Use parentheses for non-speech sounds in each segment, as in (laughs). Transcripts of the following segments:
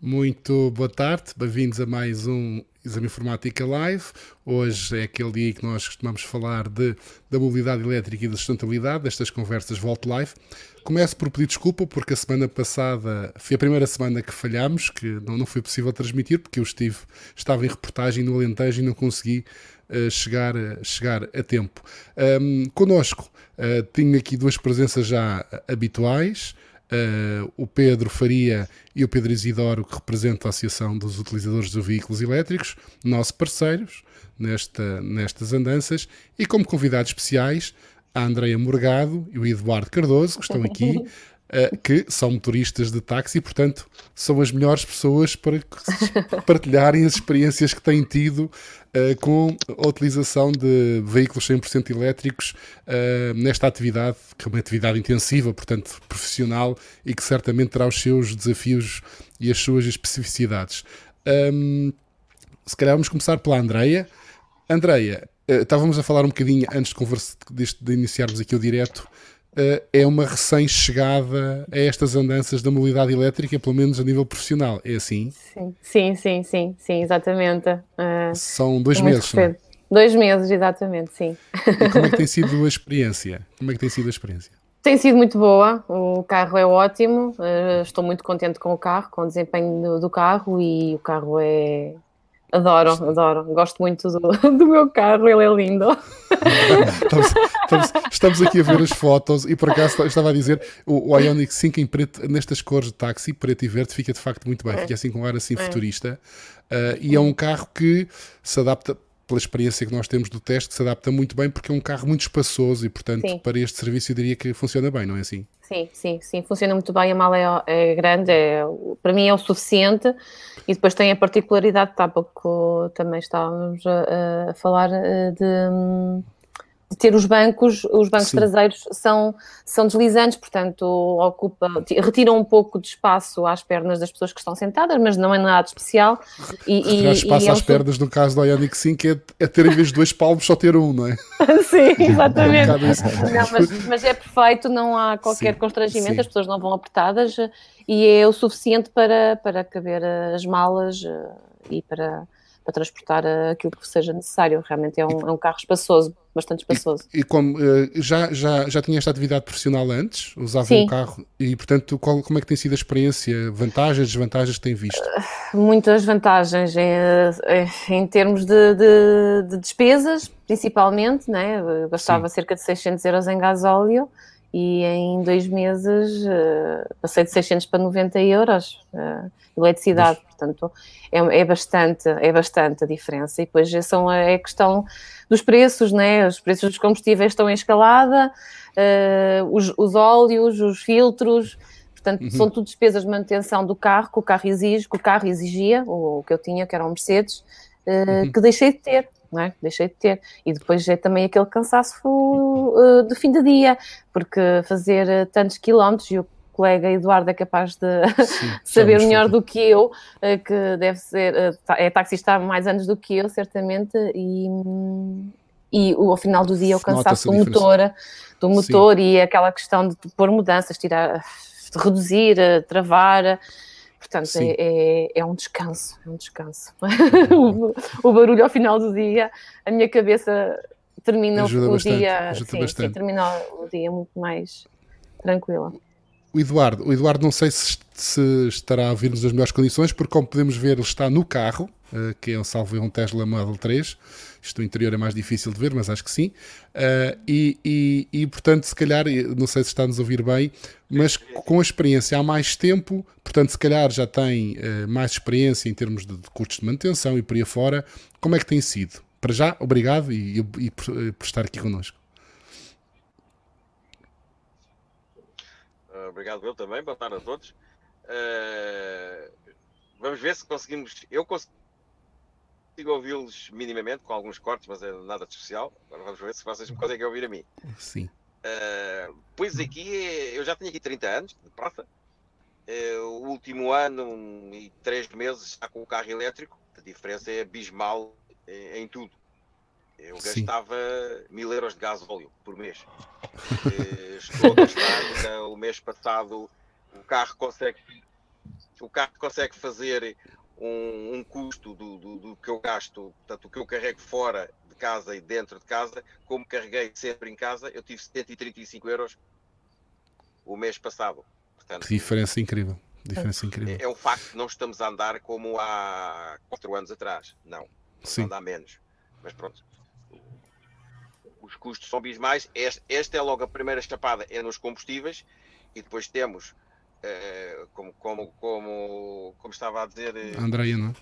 Muito boa tarde, bem-vindos a mais um Exame Informática Live. Hoje é aquele dia que nós costumamos falar de, da mobilidade elétrica e da sustentabilidade, destas conversas Volt Live. Começo por pedir desculpa porque a semana passada foi a primeira semana que falhámos, que não, não foi possível transmitir, porque eu estive, estava em reportagem no Alentejo e não consegui uh, chegar, uh, chegar a tempo. Um, conosco uh, tenho aqui duas presenças já habituais. Uh, o Pedro Faria e o Pedro Isidoro, que representam a Associação dos Utilizadores de Veículos Elétricos, nossos parceiros nesta, nestas andanças, e como convidados especiais, a Andreia Morgado e o Eduardo Cardoso, que estão aqui, (laughs) que são motoristas de táxi e, portanto, são as melhores pessoas para (laughs) partilharem as experiências que têm tido uh, com a utilização de veículos 100% elétricos uh, nesta atividade, que é uma atividade intensiva, portanto profissional e que certamente terá os seus desafios e as suas especificidades. Um, se calhar vamos começar pela Andreia. Andreia, uh, estávamos a falar um bocadinho antes de, de, de iniciarmos aqui o direto é uma recém-chegada a estas andanças da mobilidade elétrica, pelo menos a nível profissional. É assim? Sim, sim, sim, sim, sim exatamente. Uh, São dois meses, não é? Dois meses, exatamente, sim. E como é que tem (laughs) sido a experiência? Como é que tem sido a experiência? Tem sido muito boa, o carro é ótimo, uh, estou muito contente com o carro, com o desempenho do, do carro e o carro é, Adoro, adoro. Gosto muito do, (laughs) do meu carro, ele é lindo. (laughs) estamos, estamos, estamos, aqui a ver as fotos e por acaso estava a dizer o, o Ioniq 5 em preto, nestas cores de táxi, preto e verde, fica de facto muito bem. É. Fica assim com um ar assim é. futurista. Uh, e é um carro que se adapta pela experiência que nós temos do teste, se adapta muito bem porque é um carro muito espaçoso e, portanto, sim. para este serviço eu diria que funciona bem, não é assim? Sim, sim, sim, funciona muito bem. A mala é, é grande, é, para mim é o suficiente e depois tem a particularidade, tá, pouco também estávamos a, a falar eh, de hum, de ter os bancos, os bancos Sim. traseiros são, são deslizantes, portanto ocupa, retiram um pouco de espaço às pernas das pessoas que estão sentadas, mas não é nada especial. E, Retirar espaço e é às pernas no caso do Ioniq 5 é, é ter em vez de dois palmos só ter um, não é? (laughs) Sim, exatamente. É um não, mas, mas, é perfeito, não há qualquer Sim. constrangimento, Sim. as pessoas não vão apertadas e é o suficiente para, para caber as malas eh, e para para transportar aquilo que seja necessário. Realmente é um, é um carro espaçoso, bastante espaçoso. E, e como uh, já, já, já tinha esta atividade profissional antes, usava Sim. um carro, e portanto, qual, como é que tem sido a experiência? Vantagens, desvantagens que tem visto? Uh, muitas vantagens em, eh, em termos de, de, de, despesas, principalmente, né? gastava Sim. cerca de 600 euros em gasóleo e em dois meses uh, passei de 600 para 90 euros uh, eletricidade, portanto é, é, bastante, é bastante a diferença e depois são, é a questão dos preços, né? os preços dos combustíveis estão em escalada, uh, os, os, óleos, os filtros, portanto uhum. são tudo despesas de manutenção do carro que o carro exige, que o carro exigia, o, o que eu tinha que era um Mercedes, uhum. que deixei de ter, não é? Deixei de ter. E depois é também aquele cansaço uh, de fim de dia, porque fazer uh, tantos quilómetros, e o colega Eduardo é capaz de Sim, (laughs) saber melhor do que eu, uh, que deve ser, é taxista há mais anos do que eu, certamente, e, e ao final do dia o cansaço do motor, do motor Sim. e aquela questão de pôr mudanças, tirar, reduzir, travar Portanto, é, é, é, um descanso, é um descanso. (laughs) o, o, barulho ao final do dia, a minha cabeça termina ajuda o bastante, dia, sim, sim, termina o dia muito mais tranquila. O Eduardo, o Eduardo não sei se, se estará a vir-nos as melhores condições, porque como podemos ver, ele está no carro, uh, que é um salvo um Tesla Model 3, isto no interior é mais difícil de ver, mas acho que sim. Uh, e, e, e, portanto, se calhar, não sei se está-nos a ouvir bem, mas com a experiência há mais tempo, portanto, se calhar já tem uh, mais experiência em termos de, de, custos de manutenção e por aí afora. Como é que tem sido? Para já, obrigado e, e por, por, estar aqui connosco. Obrigado, eu também. Boa tarde a todos. Uh, vamos ver se conseguimos. Eu consigo consigo ouvi-los minimamente, com alguns cortes, mas é nada de especial. Agora vamos ver se vocês me conseguem ouvir a mim. Sim. Uh, pois aqui, eu já tenho aqui 30 anos de prata. Uh, o último ano e três meses está com o carro elétrico. A diferença é abismal em, em tudo. Eu Sim. gastava mil euros de gás óleo por mês. Uh, (laughs) estou a gastar, o mês passado o carro consegue o carro consegue fazer um, um custo do, do, do, que eu gasto, portanto, o que eu carrego fora de casa e dentro de casa, como carreguei sempre em casa, eu tive 735 euros o mês passado. Portanto, que diferença incrível. Diferença incrível. É, é um facto que não estamos a andar como há 4 anos atrás. Não. Sim. Andar menos. Mas pronto. Os custos são abismais. Esta, esta é logo a primeira chapada, é nos combustíveis. E depois temos é, como, como, como, como estava a dizer. Eh, Andréia, não é?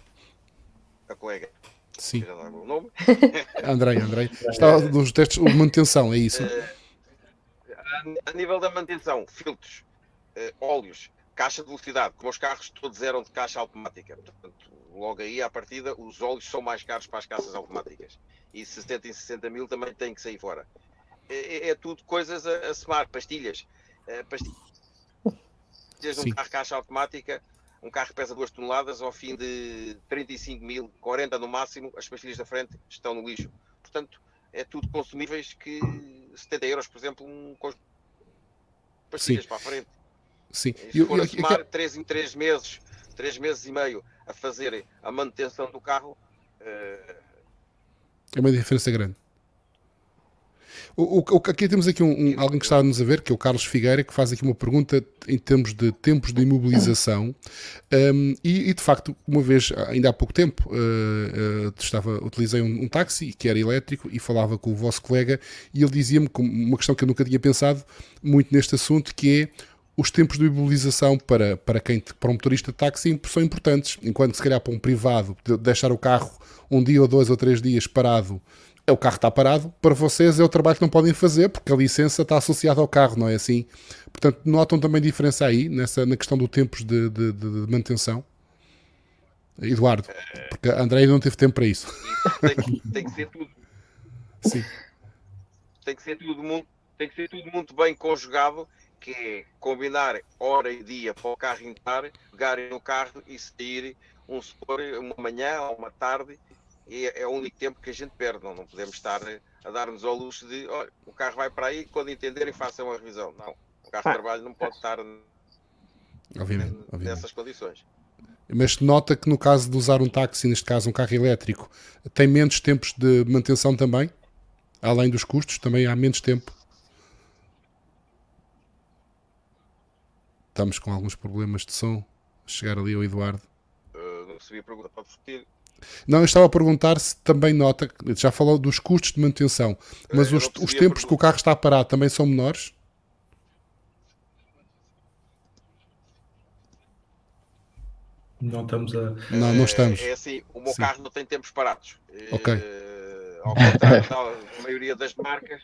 A colega. Sim. O nome? (laughs) Andrei, Andrei. Está nos testes de manutenção, é isso? Eh, a, nível da manutenção, filtros, óleos, caixa de velocidade, como os carros todos eram de caixa automática. Portanto, logo aí, à partida, os óleos são mais caros para as caixas automáticas. E 60 e 60 mil também têm que sair fora. É, é, é tudo coisas a, a somar, pastilhas. pastilhas desde um carro caixa automática, um carro que pesa 2 toneladas, ao fim de 35 mil, 40 no máximo, as pastilhas da frente estão no lixo. Portanto, é tudo consumíveis que 70 euros, por exemplo, um pastilhas Sim. para a frente. Sim. E se for eu, a somar 3 em 3 meses, 3 meses e meio a fazer a manutenção do carro, uh... é uma diferença grande. O, o, aqui temos aqui um, um, alguém que está a nos a ver, que é o Carlos Figueira, que faz aqui uma pergunta em termos de tempos de imobilização. Um, e, e, de facto, uma vez, ainda há pouco tempo, uh, uh, estava, utilizei um, um, táxi que era elétrico e falava com o vosso colega e ele dizia-me uma questão que eu nunca tinha pensado muito neste assunto, que é os tempos de imobilização para, para quem para um motorista de táxi são importantes, enquanto se calhar para um privado deixar o carro um dia ou dois ou três dias parado é o carro está parado, para vocês é o trabalho que não podem fazer, porque a licença está associada ao carro, não é assim? Portanto, notam também diferença aí, nessa, na questão do tempos de, de, de, manutenção? Eduardo, porque a André não teve tempo para isso. Tem que, tem que ser tudo. Sim. Tem que ser tudo muito, tem que ser tudo muito bem conjugado, que é combinar hora e dia para o carro entrar, pegarem no carro e sair um supor, uma manhã ou uma tarde é, é o único tempo que a gente perde. Não, não podemos estar a dar-nos ao luxo de olha, o carro vai para aí quando entenderem façam a revisão. Não, o carro de trabalho não pode estar obviamente, nessas obviamente. condições. Mas nota que no caso de usar um táxi, neste caso um carro elétrico, tem menos tempos de manutenção também? Além dos custos, também há menos tempo? Estamos com alguns problemas de som. Chegar ali ao Eduardo. Uh, não recebi a pergunta, pode repetir. Não, eu estava a perguntar se também nota, já falou dos custos de manutenção, mas os, os tempos que o carro está parado também são menores? Não estamos a. Não, não estamos. É, é assim, o meu Sim. carro não tem tempos parados. Ok. Uh, ao contrário da maioria das marcas.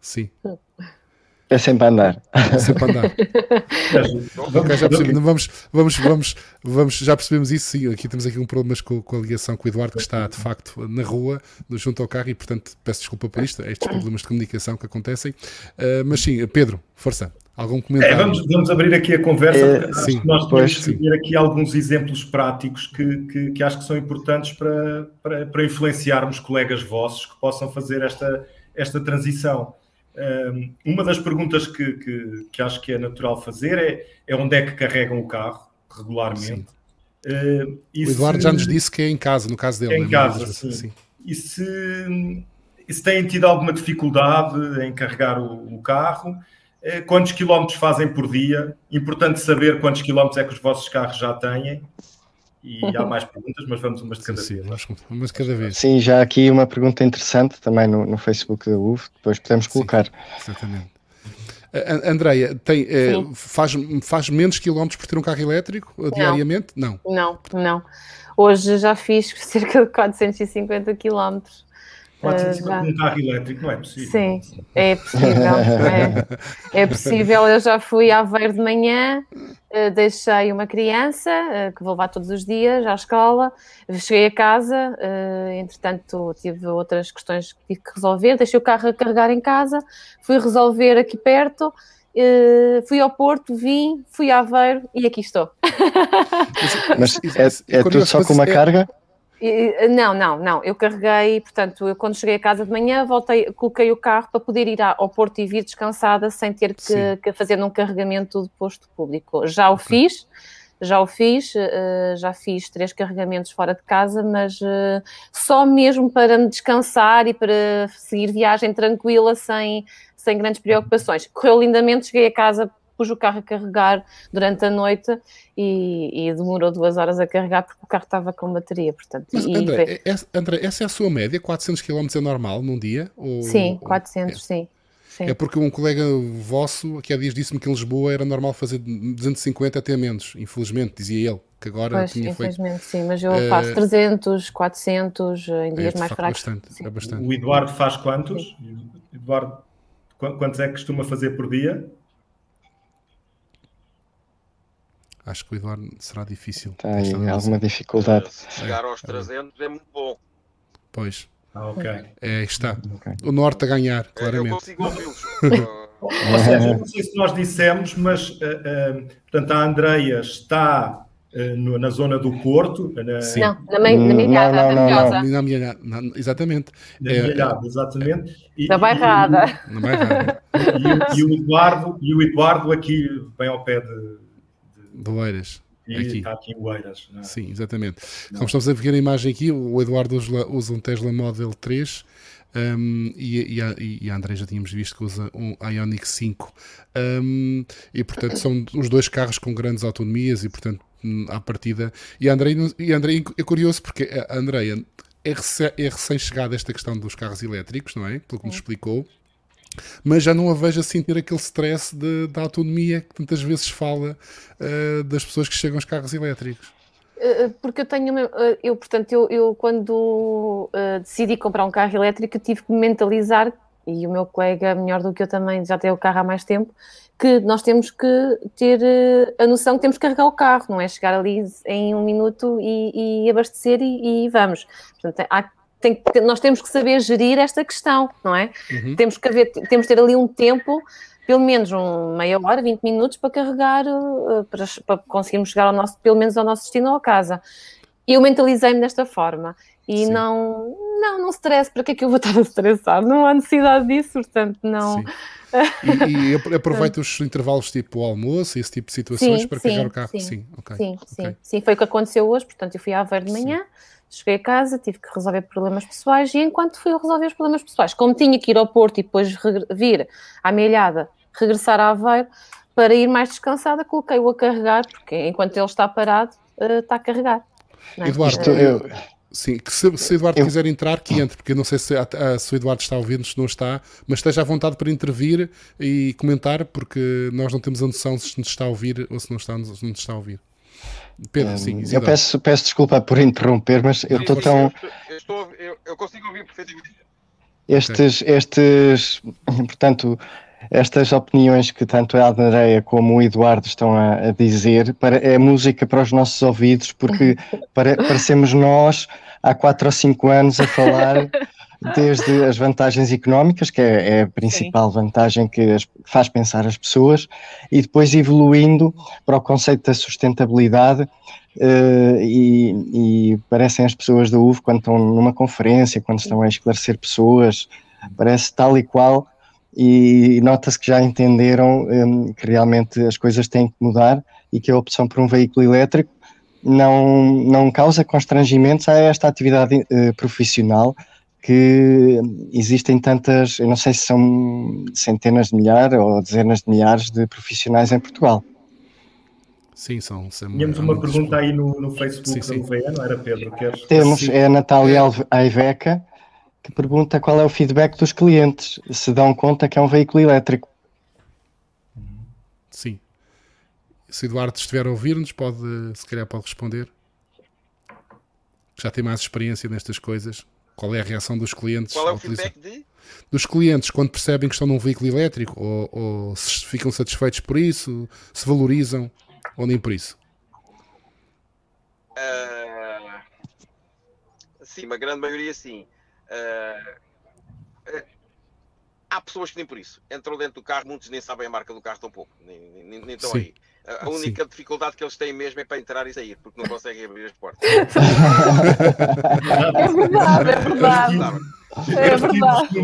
Sim. (laughs) É sempre a andar. É sempre a andar. (laughs) okay, já percebemos. Vamos, vamos, vamos, vamos, já percebemos isso. Sim, aqui temos aqui um problema com, com a ligação com o Eduardo, que está de facto na rua, junto ao carro, e portanto peço desculpa por isto, estes problemas de comunicação que acontecem. Uh, mas sim, Pedro, força. Algum comentário? É, vamos, vamos abrir aqui a conversa, é, sim, nós podemos ver aqui alguns exemplos práticos que, que, que, acho que são importantes para, para, para influenciarmos colegas vossos que possam fazer esta, esta transição uma das perguntas que, que, que, acho que é natural fazer é, é onde é que carregam o carro regularmente. Uh, o Eduardo se, já nos disse que é em casa, no caso dele. É em é casa, sim. E se, e se têm tido alguma dificuldade em carregar o, o carro, uh, quantos quilómetros fazem por dia? Importante saber quantos quilómetros é que os vossos carros já têm e há mais perguntas, mas vamos umas de cada sim, vez. Sim, umas de cada vez. Sim, já aqui uma pergunta interessante também no, no Facebook da UV, depois podemos colocar. Sim, exatamente. Andreia, tem, eh, faz, faz menos quilómetros por ter um carro elétrico não. diariamente? Não. Não, não. Hoje já fiz (laughs) cerca de 450 quilómetros. Pode ser uh, um carro elétrico, não é possível. Sim, é possível. é, é possível. Eu já fui a Aveiro de manhã, uh, deixei uma criança uh, que vou levar todos os dias à escola, cheguei a casa, entretanto tive outras questões que tive que resolver, deixei o carro a carregar em casa, fui resolver aqui perto. fui ao Porto, vim, fui a Aveiro e aqui estou. Mas é, é tudo só com uma carga? Não, não, não. Eu carreguei, portanto, eu quando cheguei a casa de manhã, voltei, coloquei o carro para poder ir ao Porto e vir descansada sem ter que, que fazer um carregamento de posto público. Já o okay. fiz, já o fiz, uh, já fiz três carregamentos fora de casa, mas uh, só mesmo para me descansar e para seguir viagem tranquila, sem, sem grandes preocupações. Correu lindamente, cheguei a casa, pus o carro a carregar durante a noite e, e, demorou duas horas a carregar porque o carro estava com bateria, portanto. Mas, André, é, André, essa é a sua média? 400 km é normal num dia? Ou, sim, 400, é? sim. Sim. É porque um colega vosso, que há dias disse-me que em Lisboa era normal fazer 250 até menos, infelizmente, dizia ele, que agora pois, tinha infelizmente, feito. sim, mas eu uh, faço 300, 400 em dias é, mais fracos. Bastante, é bastante. O Eduardo faz quantos? Sim. Eduardo, quantos é que costuma fazer por dia? Acho que o Eduardo será difícil. Tem alguma dificuldade. Se chegar aos 300 é muito bom. Pois. Ah, ok. É, está. Okay. O Norte a ganhar, claramente. Eu consigo ouvi-los. (laughs) Ou seja, não sei se nós dissemos, mas uh, uh, portanto, a Andreia está uh, na zona do Porto. Na... Sim. Não, na, minha, na Milhada, não, não, na Na Milhada, exatamente. Na é, Milhada, exatamente. E, na Bairrada. Na Bairrada. E, e, o Eduardo, e o Eduardo aqui, bem ao pé de... de... Oeiras. E aqui. está aqui em Oeiras. É? Sim, exatamente. Não. Como estamos a ver a imagem aqui, o Eduardo usa um Tesla Model 3 um, e, e, a, e a André já tínhamos visto que usa um Ioniq 5. Um, e portanto são os dois carros com grandes autonomias e portanto hum, à partida. E a André, e a André é curioso porque a Andreia é, é recém-chegada esta questão dos carros elétricos, não é? Pelo que nos explicou mas já não a vejo assim ter aquele stress de, da autonomia que tantas vezes fala uh, das pessoas que chegam aos carros elétricos. Eh, eh, porque eu tenho, eu portanto, eu, eu quando uh, decidi comprar um carro elétrico tive que me mentalizar, e o meu colega melhor do que eu também já tem o carro há mais tempo, que nós temos que ter a noção que temos que carregar o carro, não é chegar ali em um minuto e, e abastecer e, e, vamos. Portanto, há tem, nós temos que saber gerir esta questão, não é? Uhum. Temos, que haver, temos que ter ali um tempo, pelo menos um meia hora, 20 minutos, para carregar, uh, para, para conseguirmos chegar ao nosso, pelo menos ao nosso destino ou à casa. E eu mentalizei-me desta forma. E Sim. não, não, não stress, para que é que eu vou estar a estressar? Não há necessidade disso, portanto, não. (laughs) e, e aproveita os intervalos tipo almoço, esse tipo de situações sim, para sim, carregar o carro. Sim, sim, okay, sim, okay. sim, sim, foi o que aconteceu hoje, portanto, eu fui à Aveiro de manhã. Sim Cheguei a casa, tive que resolver problemas pessoais e enquanto fui a resolver os problemas pessoais, como tinha que ir ao Porto e depois vir à Milhada, regressar a Aveiro, para ir mais descansada, coloquei-o a carregar, porque enquanto ele está parado, uh, está a carregar. É? Eduardo, eu... Sim, que se, se Eduardo eu... quiser entrar, que entre, porque eu não sei se, a, se o Eduardo está a ouvir, se não está, mas esteja à vontade para intervir e comentar, porque nós não temos a noção se nos está a ouvir ou se não, está, se não nos está a ouvir. Pedro, um, sim, eu peço, peço desculpa por interromper, mas eu estou tão. Eu, estou, eu, eu, consigo ouvir perfeitamente. Estes, okay. estes, (laughs) portanto, estas opiniões que tanto a Andrea como o Eduardo estão a, a, dizer para, é música para os nossos ouvidos, porque (laughs) para, parecemos nós há 4 ou 5 anos a falar (laughs) desde as vantagens económicas, que é, é a principal Sim. vantagem que faz pensar as pessoas, e depois evoluindo para o conceito da sustentabilidade. Uh, e, e, parecem as pessoas da UV quando estão numa conferência, quando estão a esclarecer pessoas, parece tal e qual, e nota-se que já entenderam um, que realmente as coisas têm que mudar e que a opção por um veículo elétrico não, não causa constrangimentos a esta atividade uh, profissional que existem tantas, eu não sei se são centenas de milhares ou dezenas de milhares de profissionais em Portugal. Sim, são. são Tínhamos uma pergunta aí no, no Facebook sim, sim. da não era Pedro? Queres... Temos, sim. é a Natália Aiveca, que pergunta qual é o feedback dos clientes, se dão conta que é um veículo elétrico. Sim. Se Eduardo estiver a ouvir-nos, pode, se calhar pode responder. Já tem mais experiência nestas coisas. Qual é a reação dos clientes? Qual é o feedback de? Dos clientes quando percebem que estão num veículo elétrico ou, ou se ficam satisfeitos por isso, se valorizam ou nem por isso? Uh, sim, uma grande maioria sim. Uh, há pessoas que nem por isso. Entram dentro do carro, muitos nem sabem a marca do carro tão pouco, nem, nem, nem estão sim. aí. A única Sim. dificuldade que eles têm mesmo é para entrar e sair, porque não conseguem abrir as portas. (laughs) é verdade, é verdade. É verdade.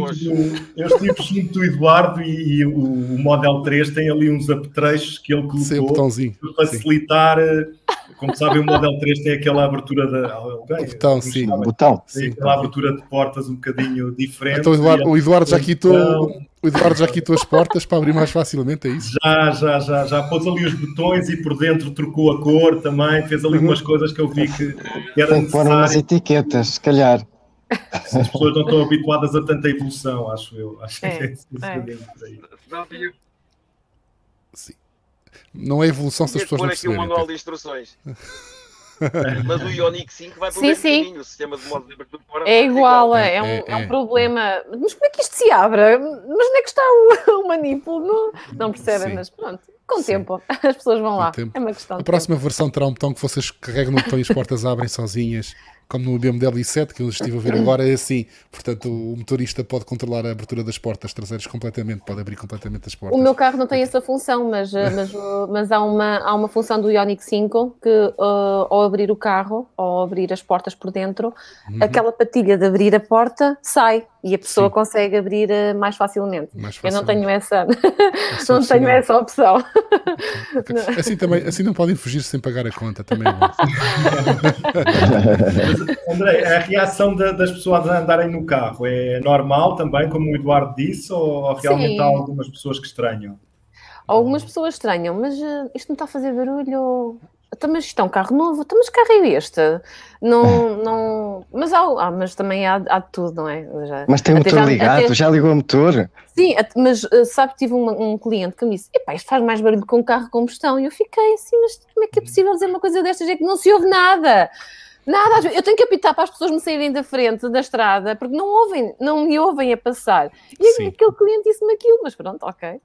Eu estive junto do Eduardo e, e o, o, Model 3 tem ali uns apetrechos que ele colocou para facilitar Sim. Como sabem, o Model 3 tem aquela abertura da. Alguém, botão, sim. O botão. Tem sim. aquela abertura de portas um bocadinho diferente. Então, o Eduardo, o Eduardo já quitou. O Eduardo já quitou as portas para abrir mais facilmente, é isso? Já, já, já, já pôs ali os botões e por dentro trocou a cor também, fez ali umas coisas que eu vi que, que era Tem que pôr umas etiquetas, se calhar. As pessoas não estão habituadas a tanta evolução, acho eu. Acho é, que é, é. Sim. Não é evolução se as pessoas não perceberem. aqui um manual de instruções. (laughs) Mas o Ionic 5 vai para o mesmo sim. caminho, o sistema de modo de abertura fora é igual, é, é, um, é, é, um, problema. Mas como é que isto se abre? Mas onde é que está o, (laughs) o manipulo? Não, não percebem, sim. mas pronto. Com o tempo, (laughs) as pessoas vão lá. É uma questão. A próxima tempo. versão terá um botão que vocês carregam no botão e as portas abrem sozinhas como no BMW i7, que eu estive a ver agora, é assim. Portanto, o motorista pode controlar a abertura das portas traseiras completamente, pode abrir completamente as portas. O meu carro não tem essa função, mas, eh, mas, mas há, uma, há uma função do Ioniq 5 que, uh, ao abrir o carro, ou abrir as portas por dentro, uhum. aquela patilha de abrir a porta sai e a pessoa Sim. consegue abrir uh, mais, facilmente. mais, facilmente. Eu não tenho (laughs) essa, não tenho essa opção. Okay. Assim, também, assim não podem fugir sem pagar a conta, também é. (laughs) André, a reação de, das pessoas a andarem no carro é normal também, como o Eduardo disse, ou realmente Sim. há algumas pessoas que estranham? Algumas pessoas estranham, mas uh, isto não está a fazer barulho. Então, mas isto é um carro novo, então, mas que carro é este? Não, não... Mas, há, ah, mas também há, há de tudo, não é? Já, mas tem o motor já, ligado, até... já ligou o motor? Sim, mas uh, sabe, tive um, um, cliente que me disse: Epá, isto faz mais barulho que um carro de combustão. E eu fiquei assim, mas como é que é possível dizer uma coisa destas? É que não se ouve nada. Nada, eu tenho que apitar para as pessoas me saírem da frente da estrada porque não ouvem, não me ouvem a passar. E Sim. aquele cliente disse-me aquilo, mas pronto, ok.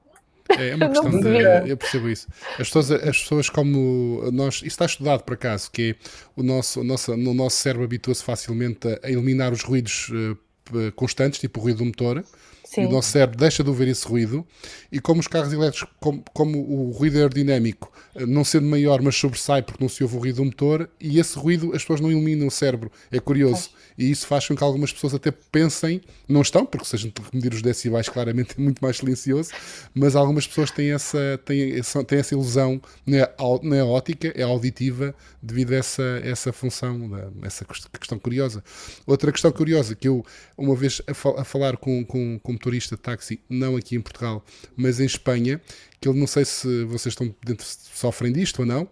É, é (laughs) uma questão de, eu percebo isso. As pessoas, as pessoas como nós, isso está estudado por acaso, que é o nosso, o nosso, no nosso cérebro habitua-se facilmente a eliminar os ruídos uh, constantes, tipo o ruído do motor, Sim. E o nosso cérebro deixa de ouvir esse ruído. E como os carros elétricos, como, como o ruído aerodinâmico, eh, não sendo maior, mas sobressai porque não se ouve o ruído do motor, e esse ruído as pessoas não eliminam o cérebro. É curioso. E isso faz com que algumas pessoas até pensem, não estão, porque se a gente medir os decibéis, claramente é muito mais silencioso, mas algumas pessoas têm essa, têm têm essa ilusão, não é, não é ótica, é auditiva, devido a essa, essa função, essa questão curiosa. Outra questão curiosa que eu, uma vez a, a falar com, com, com motorista de táxi, não aqui em Portugal, mas em Espanha, que ele não sei se vocês estão dentro, sofrem disto ou não,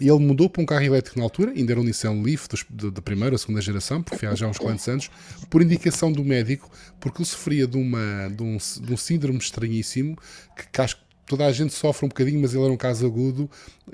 e ele mudou para um carro elétrico na altura, ainda era um Nissan Leaf da primeira ou segunda geração, porque há já uns quantos anos, por indicação do médico, porque ele sofria de, uma, de, um, de um síndrome estranhíssimo, que, que acho que toda a gente sofre um bocadinho, mas ele era um caso agudo,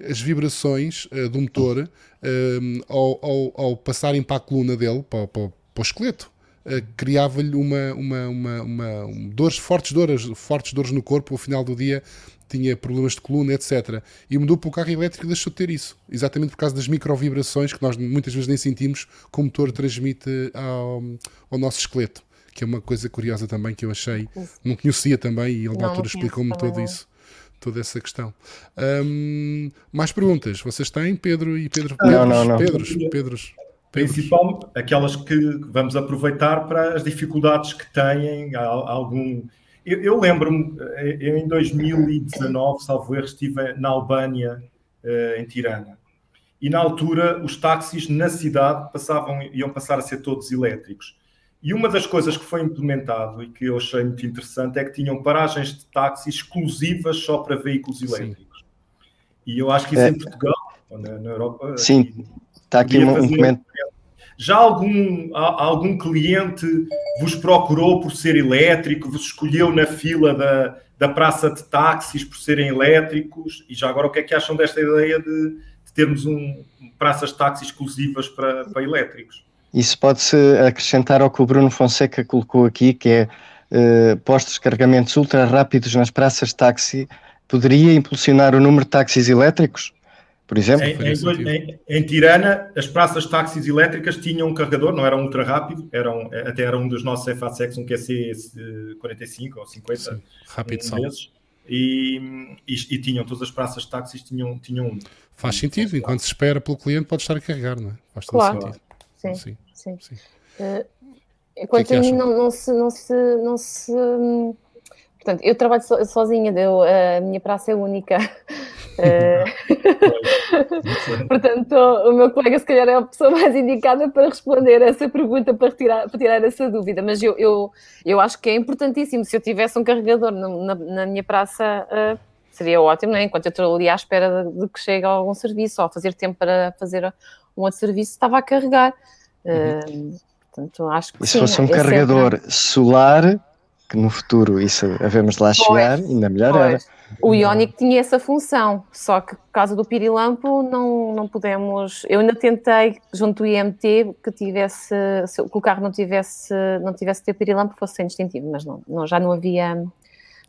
as vibrações uh, do motor uh, ao, ao, ao, passarem para a coluna dele, para, para, para o esqueleto, uh, criava-lhe uma, uma, uma, uma, dores, fortes dores, fortes dores no corpo, ao final do dia tinha problemas de coluna, etc. E mudou para o carro elétrico e deixou de ter isso. Exatamente por causa das microvibrações que nós muitas vezes nem sentimos que o motor transmite ao, ao nosso esqueleto. Que é uma coisa curiosa também que eu achei. Não conhecia também e ele na altura explicou-me todo isso toda essa questão. Um, mais perguntas? Vocês têm, Pedro e Pedro? Não, não, não. Pedros, Pedros. Principalmente aquelas que vamos aproveitar para as dificuldades que têm, algum eu, eu lembro-me, eh, em 2019, salvo erro, estive na Albânia, uh, em Tirana. E na altura, os táxis na cidade passavam, iam passar a ser todos elétricos. E uma das coisas que foi implementado e que eu achei muito interessante é que tinham paragens de táxi exclusivas só para veículos elétricos. Sim. E eu acho que isso é. em Portugal, na, na Europa. Sim, está aqui um, um comentário já algum, algum cliente vos procurou por ser elétrico, vos escolheu na fila da, da praça de táxis por serem elétricos? E já agora, o que é que acham desta ideia de, de termos um, praças de táxi exclusivas para, para elétricos? Isso pode-se acrescentar ao que o Bruno Fonseca colocou aqui, que é uh, postos de carregamentos ultra rápidos nas praças de táxi. Poderia impulsionar o número de táxis elétricos? Por exemplo? Em, em, em, em, Tirana, as praças de táxis elétricas tinham um carregador, não era um ultra rápido, eram, até era um dos nossos FASEX, um QC45 ou 50. Sim, rápido um e, e, e, tinham, todas as praças de táxis tinham, tinham um. Faz sentido, enquanto se espera pelo cliente pode estar a carregar, não é? Faz todo claro. sentido. Sim, sim. sim. sim. Uh, enquanto que é que a mim não, não, se, não se, não se... Portanto, eu trabalho so, sozinha, eu, a minha praça é única Portanto, o meu colega, se calhar, é a pessoa mais indicada para responder essa pergunta, para tirar, para tirar essa dúvida. Mas eu, eu, eu acho que é importantíssimo. Se eu tivesse um carregador na, na minha praça, uh, seria ótimo, não é? enquanto eu estou ali à espera de, de que chegue algum serviço ou fazer tempo para fazer um outro serviço, estava a carregar. Uhum. Uh, portanto, acho que e se fosse um carregador sempre... solar, que no futuro isso havemos de lá pois, chegar, ainda melhor pois. era. O Ionic tinha essa função, só que por causa do pirilampo não, não podemos. Eu ainda tentei, junto do IMT, que tivesse, que o carro não tivesse, não tivesse ter pirilampo, fosse sem distintivo, mas não, não já não havia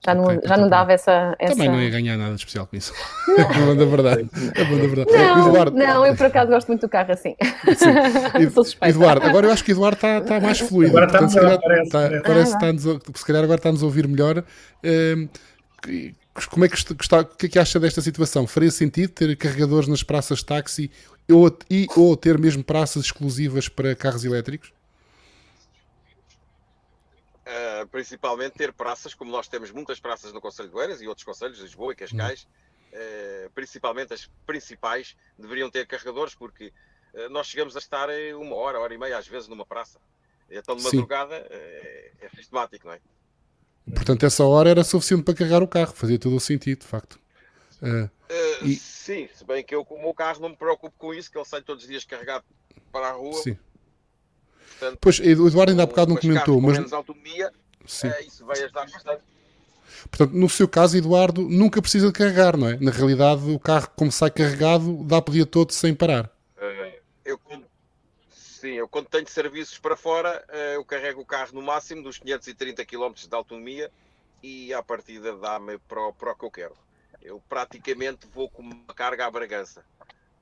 já não, okay, já não dava essa, essa, Também não ia ganhar nada de especial com isso. (laughs) é bom da verdade. É da verdade. Não, Eduardo... não, eu por acaso gosto muito do carro assim. (laughs) Eduardo, agora eu acho que o Eduardo está, está mais fluido. Agora está melhor, se calhar, parece, né? parece ah, está se calhar agora está-nos a ouvir melhor. Uh, como é que está, o que é que acha desta situação? Faria sentido ter carregadores nas praças de táxi ou, e, ou ter mesmo praças exclusivas para carros elétricos? Uh, principalmente ter praças, como nós temos muitas praças no Conselho de Oeiras e outros conselhos, Lisboa e Cascais, uh, principalmente as principais, deveriam ter carregadores, porque uh, nós chegamos a estar uma hora, hora e meia, às vezes, numa praça. Então, de madrugada, é, é sistemático, não é? Portanto, essa hora era suficiente para carregar o carro, fazia todo o sentido, de facto. E... Sim, se bem que eu, com o meu carro, não me preocupo com isso, que ele sai todos os dias carregado para a rua. Sim Portanto, pois, o Eduardo ainda há bocado não comentou, mas. menos autonomia, Sim. É, isso vai ajudar bastante. Portanto, no seu caso, Eduardo, nunca precisa de carregar, não é? Na realidade, o carro, como sai carregado, dá para o dia todo sem parar. Uh, eu, sim, eu quando tenho serviços para fora, uh, eu carrego o carro no máximo dos 530 km de autonomia e à partida dá-me para, para o que eu quero. Eu praticamente vou com uma carga à Bragança,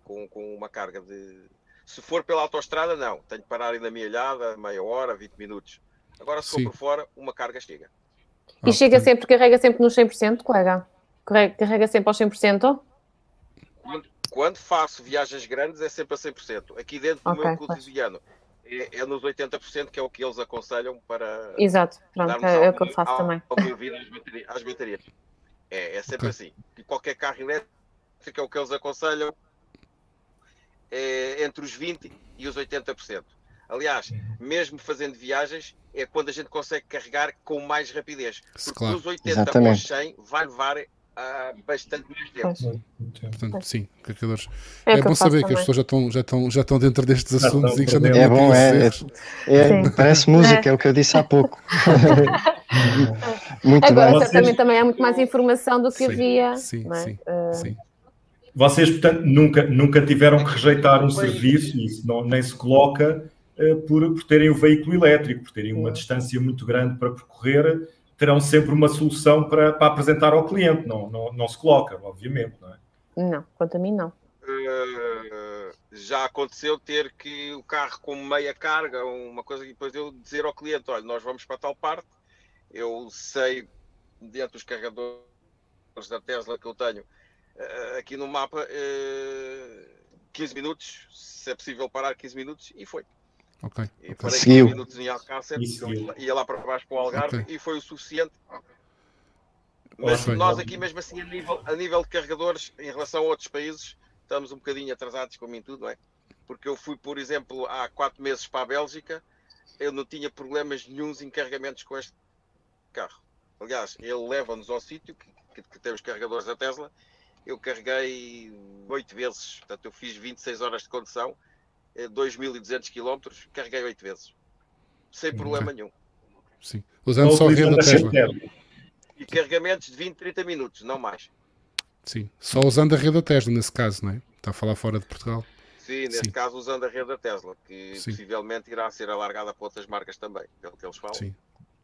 com, com uma carga de se for pela autoestrada, não. Tenho que parar ainda milhada, meia hora, 20 minutos. Agora, se Sim. for por fora, uma carga chega. E ah, chega sempre, carrega sempre nos 100%, colega? Carrega, carrega sempre aos 100%? Quando, quando faço viagens grandes, é sempre a 100%. Aqui dentro do okay, meu cotidiano é, é, nos 80%, que é o que eles aconselham para. Exato, pronto, é, é o que eu faço ao, também. Ao às, baterias, às baterias. É, é sempre okay. assim. E qualquer carro elétrico é o que eles aconselham é entre os 20% e os 80%. Aliás, mesmo fazendo viagens, é quando a gente consegue carregar com mais rapidez. Porque claro. dos 80 Exatamente. aos 100 vai levar uh, bastante mais tempo. Portanto, sim, carregadores. É, é bom saber também. que as pessoas já estão, já estão, já estão dentro destes já assuntos e que já nem É bom, é, é, é parece música, é. é. o que eu disse há pouco. (laughs) muito Agora, bem. certamente também há muito mais informação do que sim, havia. Sim, é? sim, uh, sim. Vocês, portanto, nunca, nunca tiveram que rejeitar um serviço, isso não, nem se coloca uh, por, por terem o veículo elétrico, por terem uma distância muito grande para percorrer, terão sempre uma solução para, para apresentar ao cliente, não, não, não se coloca, obviamente, não é? Não, quanto a mim não. Uh, já aconteceu ter que o carro com meia carga, uma coisa, e depois eu dizer ao cliente: olha, nós vamos para tal parte, eu sei, dentro dos carregadores da Tesla que eu tenho, uh, aqui no mapa uh, eh, 15 minutos, se é possível parar 15 minutos, e foi. Ok. E parei 15 minutos em Alcácer, ia lá para baixo para o Algarve okay. e foi o suficiente. Mas nós aqui mesmo assim a nível, a nível de carregadores em relação a outros países estamos um bocadinho atrasados como em tudo, não é? Porque eu fui, por exemplo, há 4 meses para a Bélgica, eu não tinha problemas nenhums em carregamentos com este carro. Aliás, ele leva-nos ao sítio que, que, que temos carregadores da Tesla eu carreguei oito vezes, portanto eu fiz 26 horas de condução, 2.200 km, carreguei oito vezes, sem problema nenhum. Sim, usando só a rede da Tesla. E carregamentos de 20, 30 minutos, não mais. Sim, só usando a rede da Tesla nesse caso, não é? Está a falar fora de Portugal. Sim, nesse Sim. caso usando a rede da Tesla, que Sim. possivelmente irá ser alargada para outras marcas também, pelo que eles falam. Sim.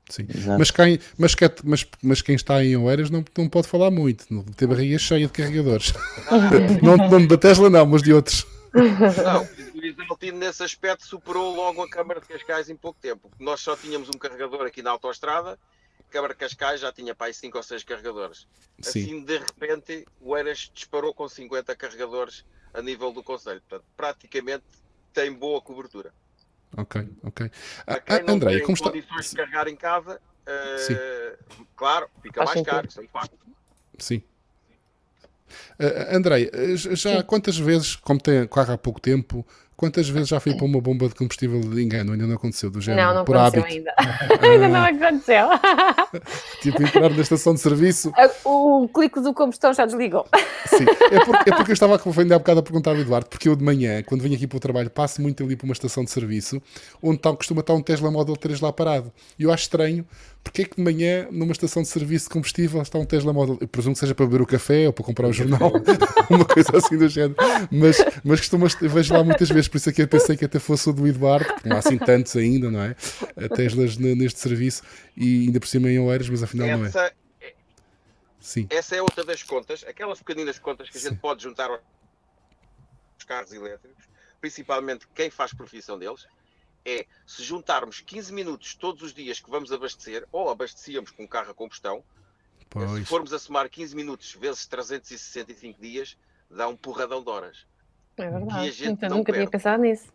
Sim. Mas quem, mas, quem, mas, mas quem está em Oeiras não, não pode falar muito, não tem barriga cheia de carregadores. (laughs) não, não da Tesla, não, mas de outros. Não, o Isaltino nesse aspecto superou logo a Câmara de Cascais em pouco tempo. Nós só tínhamos um carregador aqui na autoestrada, a Câmara de Cascais já tinha para aí 5 ou 6 carregadores. Sim. Assim, de repente, o Oeiras disparou com 50 carregadores a nível do Conselho. Portanto, praticamente tem boa cobertura. Ok, ok. Para quem não André, tem como condições está... de carregar em casa, uh, claro, fica Faz mais caro, isso é um facto. Sim. Uh, Andrei, já Sim. quantas vezes, como tem carro há pouco tempo, Quantas vezes já fui para uma bomba de combustível de engano? Ainda não aconteceu, do género? Não, não por aconteceu hábito. ainda. (laughs) Ainda não aconteceu. (laughs) tipo, entrar na estação de serviço. (laughs) O clique do combustão já desligou. Sim, é porque, é porque eu estava ainda há bocado a perguntar ao Eduardo, porque eu de manhã, quando venho aqui para o trabalho, passo muito ali para uma estação de serviço, onde está, costuma estar um Tesla Model 3 lá parado. E eu acho estranho porque é que de manhã, numa estação de serviço de combustível, está um Tesla Model? Eu presumo que seja para beber o café ou para comprar o jornal, uma coisa assim do género. Mas, mas costumo, vejo lá muitas vezes, por isso é que eu pensei que até fosse o do Eduardo, porque não há assim tantos ainda, não é? Teslas neste serviço e ainda por cima em Oeiras, mas afinal não é. Sim. Essa é outra das contas, aquelas pequeninas contas que a gente Sim. pode juntar aos carros elétricos, principalmente quem faz profissão deles, é se juntarmos 15 minutos todos os dias que vamos abastecer, ou abastecíamos com um carro a combustão, pois. se formos a somar 15 minutos vezes 365 dias, dá um porradão de horas. É verdade. Então nunca tinha pensado nisso.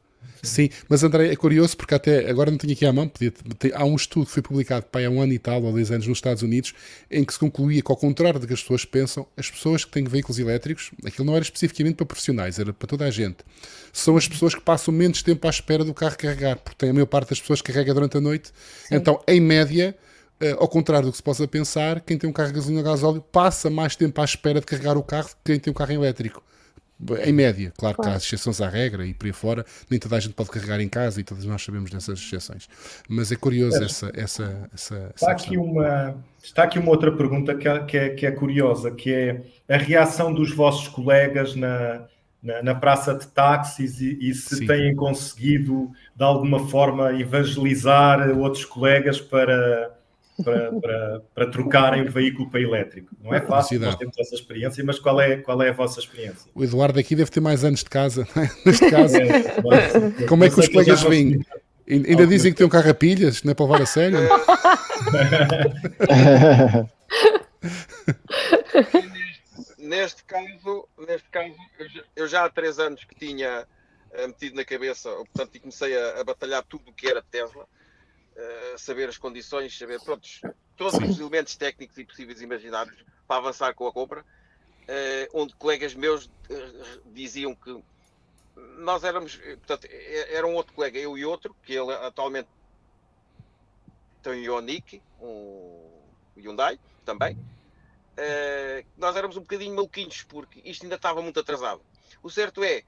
Sim, mas André, é curioso porque até agora não tenho aqui à mão, podia, há um estudo que foi publicado há um ano e tal, ou dois anos nos Estados Unidos, em que se concluía que, ao contrário do que as pessoas pensam, as pessoas que têm veículos elétricos, aquilo não era especificamente para profissionais, era para toda a gente, são as pessoas que passam menos tempo à espera do carro carregar, porque tem a maior parte das pessoas que carrega durante a noite. Sim. Então, em média, Uh, ao contrário do que se possa pensar, quem tem um carro de gasolina ou gasóleo passa mais tempo à espera de carregar o carro que quem tem um carro elétrico. Em média, claro, claro, que há exceções à regra e por aí fora, nem toda a gente pode carregar em casa e todos nós sabemos dessas exceções. Mas é curioso é. essa, essa, essa, está, aqui uma, está aqui uma outra pergunta que é, que, é, que é curiosa, que é a reação dos vossos colegas na, na, na praça de táxis e, e se Sim. têm conseguido, de alguma forma, evangelizar outros colegas para para, para, para trocarem o veículo para elétrico. Não é fácil, nós temos essa experiência, mas qual é, qual é a vossa experiência? O Eduardo aqui deve ter mais anos de casa, é? neste caso. É, mas, Como é que os colegas vêm? Ainda dizem que tem um carro a pilhas, não é para levar a sério? (laughs) neste caso, neste caso eu já há três anos que tinha eh, metido na cabeça, portanto, e comecei a, a batalhar tudo o que era Tesla uh, saber as condições, saber todos os elementos técnicos e possíveis imaginários para avançar com a compra, uh, onde colegas meus uh, diziam que nós éramos, portanto, era um outro colega, eu e outro, que ele atualmente tem um Ioniq, um Hyundai também. Uh, nós éramos um bocadinho maluquinhos porque isto ainda estava muito atrasado. O certo é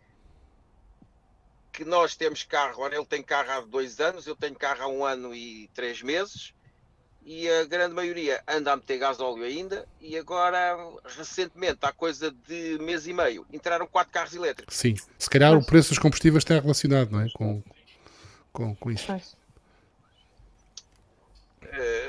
que nós temos carro, ora, ele tem carro há dois anos, eu tenho carro há um ano e três meses, e a grande maioria anda a meter gasóleo ainda, e agora, recentemente, há coisa de mês e meio, entraram quatro carros elétricos. Sim, se calhar o preço dos combustíveis está relacionado, não é? Com, com, com isso. Uh,